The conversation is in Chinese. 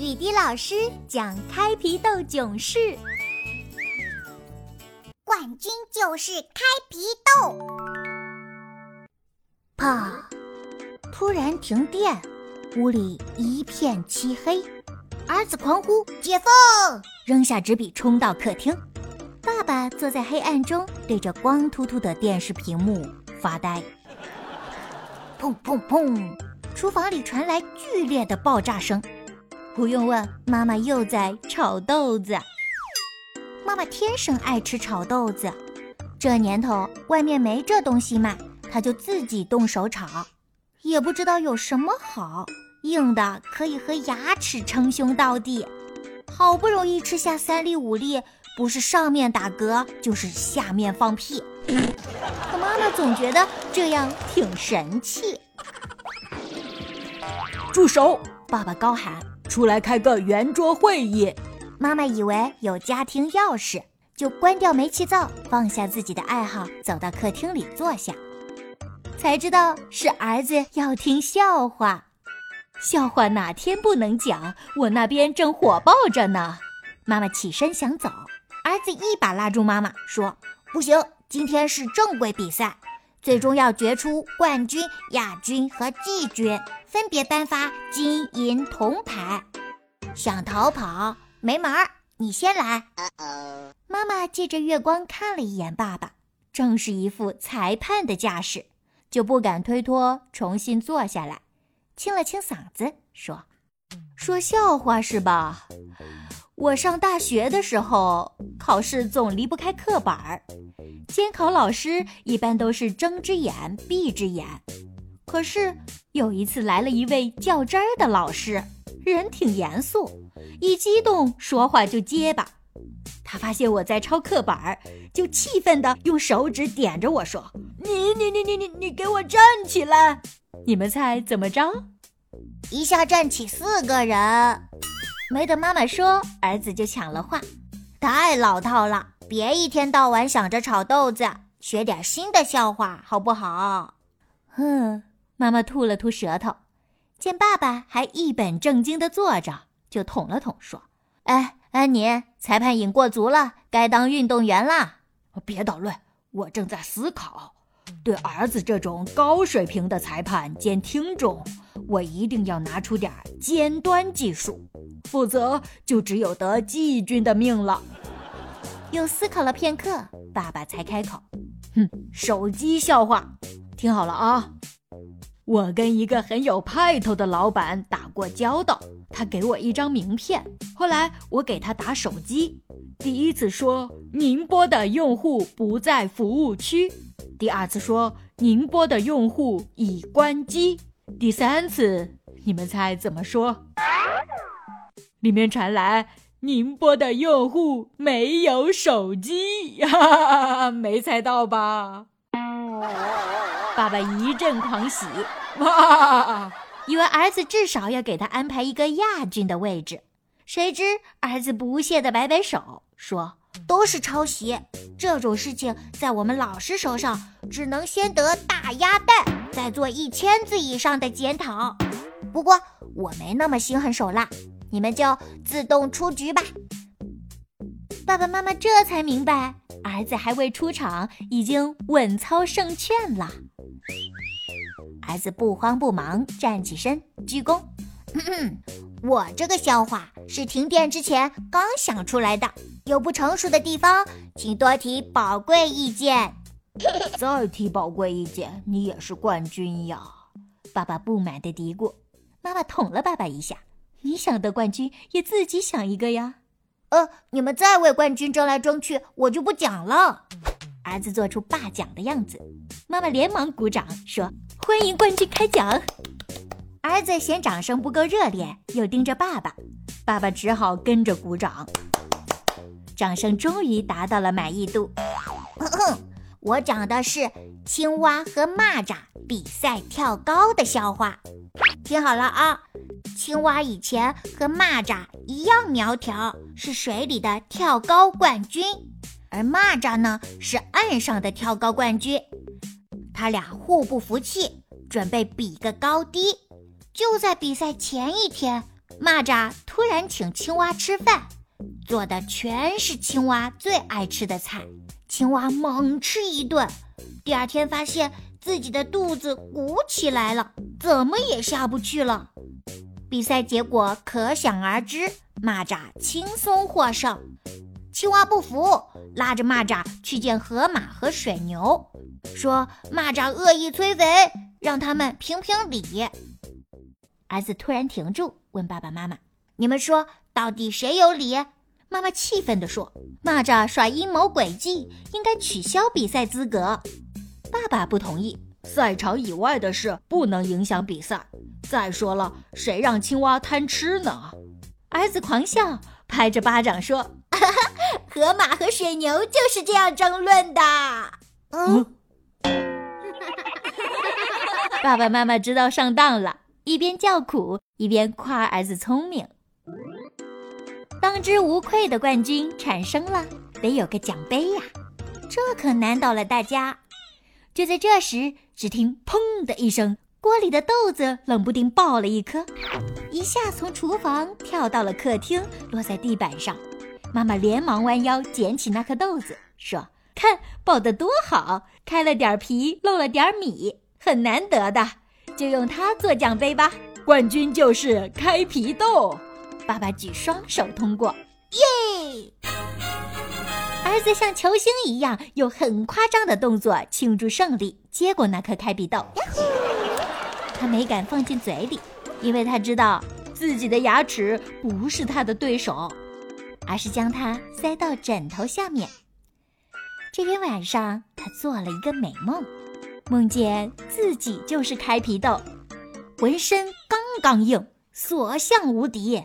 雨滴老师讲开皮豆囧事。冠军就是开皮豆。啪！突然停电，屋里一片漆黑。儿子狂呼：“解放！”扔下纸笔冲到客厅。爸爸坐在黑暗中，对着光秃秃的电视屏幕发呆。砰砰砰！厨房里传来剧烈的爆炸声。不用问，妈妈又在炒豆子。妈妈天生爱吃炒豆子，这年头外面没这东西卖，她就自己动手炒。也不知道有什么好，硬的可以和牙齿称兄道弟。好不容易吃下三粒五粒，不是上面打嗝，就是下面放屁。可妈妈总觉得这样挺神气。住手！爸爸高喊：“出来开个圆桌会议。”妈妈以为有家庭钥匙，就关掉煤气灶，放下自己的爱好，走到客厅里坐下。才知道是儿子要听笑话。笑话哪天不能讲？我那边正火爆着呢。妈妈起身想走，儿子一把拉住妈妈，说：“不行，今天是正规比赛。”最终要决出冠军、亚军和季军，分别颁发金银铜牌。想逃跑没门儿，你先来。妈妈借着月光看了一眼爸爸，正是一副裁判的架势，就不敢推脱，重新坐下来，清了清嗓子，说：“说笑话是吧？我上大学的时候，考试总离不开课本儿。”监考老师一般都是睁只眼闭只眼，可是有一次来了一位较真儿的老师，人挺严肃，一激动说话就结巴。他发现我在抄课本儿，就气愤地用手指点着我说：“你你你你你你给我站起来！”你们猜怎么着？一下站起四个人。没等妈妈说，儿子就抢了话：“太老套了。”别一天到晚想着炒豆子，学点新的笑话好不好？哼，妈妈吐了吐舌头，见爸爸还一本正经地坐着，就捅了捅，说：“哎，安妮，裁判瘾过足了，该当运动员啦。”别捣乱，我正在思考。对儿子这种高水平的裁判兼听众，我一定要拿出点尖端技术，否则就只有得季军的命了。又思考了片刻，爸爸才开口：“哼，手机笑话，听好了啊！我跟一个很有派头的老板打过交道，他给我一张名片。后来我给他打手机，第一次说宁波的用户不在服务区，第二次说宁波的用户已关机，第三次你们猜怎么说？里面传来。”宁波的用户没有手机，哈哈哈，没猜到吧？爸爸一阵狂喜，哇，以为儿子至少要给他安排一个亚军的位置，谁知儿子不屑地摆摆手，说：“都是抄袭，这种事情在我们老师手上，只能先得大鸭蛋，再做一千字以上的检讨。不过我没那么心狠手辣。”你们就自动出局吧。爸爸妈妈这才明白，儿子还未出场，已经稳操胜券了。儿子不慌不忙站起身，鞠躬：“我这个笑话是停电之前刚想出来的，有不成熟的地方，请多提宝贵意见。”再提宝贵意见，你也是冠军呀！爸爸不满地嘀咕。妈妈捅了爸爸一下。你想得冠军，也自己想一个呀。呃，你们再为冠军争来争去，我就不讲了。儿子做出霸奖的样子，妈妈连忙鼓掌说：“欢迎冠军开奖。”儿子嫌掌声不够热烈，又盯着爸爸，爸爸只好跟着鼓掌。掌声终于达到了满意度。我讲的是青蛙和蚂蚱比赛跳高的笑话，听好了啊。青蛙以前和蚂蚱一样苗条，是水里的跳高冠军，而蚂蚱呢是岸上的跳高冠军。他俩互不服气，准备比个高低。就在比赛前一天，蚂蚱突然请青蛙吃饭，做的全是青蛙最爱吃的菜。青蛙猛吃一顿，第二天发现自己的肚子鼓起来了，怎么也下不去了。比赛结果可想而知，蚂蚱轻松获胜。青蛙不服，拉着蚂蚱去见河马和水牛，说蚂蚱恶意催肥，让他们评评理。儿子突然停住，问爸爸妈妈：“你们说，到底谁有理？”妈妈气愤地说：“蚂蚱耍阴谋诡计，应该取消比赛资格。”爸爸不同意，赛场以外的事不能影响比赛。再说了，谁让青蛙贪吃呢？儿子狂笑，拍着巴掌说：“哈 哈河马和水牛就是这样争论的。”嗯，爸爸妈妈知道上当了，一边叫苦，一边夸儿子聪明。当之无愧的冠军产生了，得有个奖杯呀，这可难倒了大家。就在这时，只听“砰”的一声，锅里的豆子冷不丁爆了一颗，一下从厨房跳到了客厅，落在地板上。妈妈连忙弯腰捡起那颗豆子，说：“看爆得多好，开了点皮，漏了点米，很难得的，就用它做奖杯吧。冠军就是开皮豆。”爸爸举双手通过，耶！儿子像球星一样用很夸张的动作庆祝胜利，接过那颗开皮豆，他没敢放进嘴里，因为他知道自己的牙齿不是他的对手，而是将它塞到枕头下面。这天晚上，他做了一个美梦，梦见自己就是开皮豆，浑身刚刚硬，所向无敌。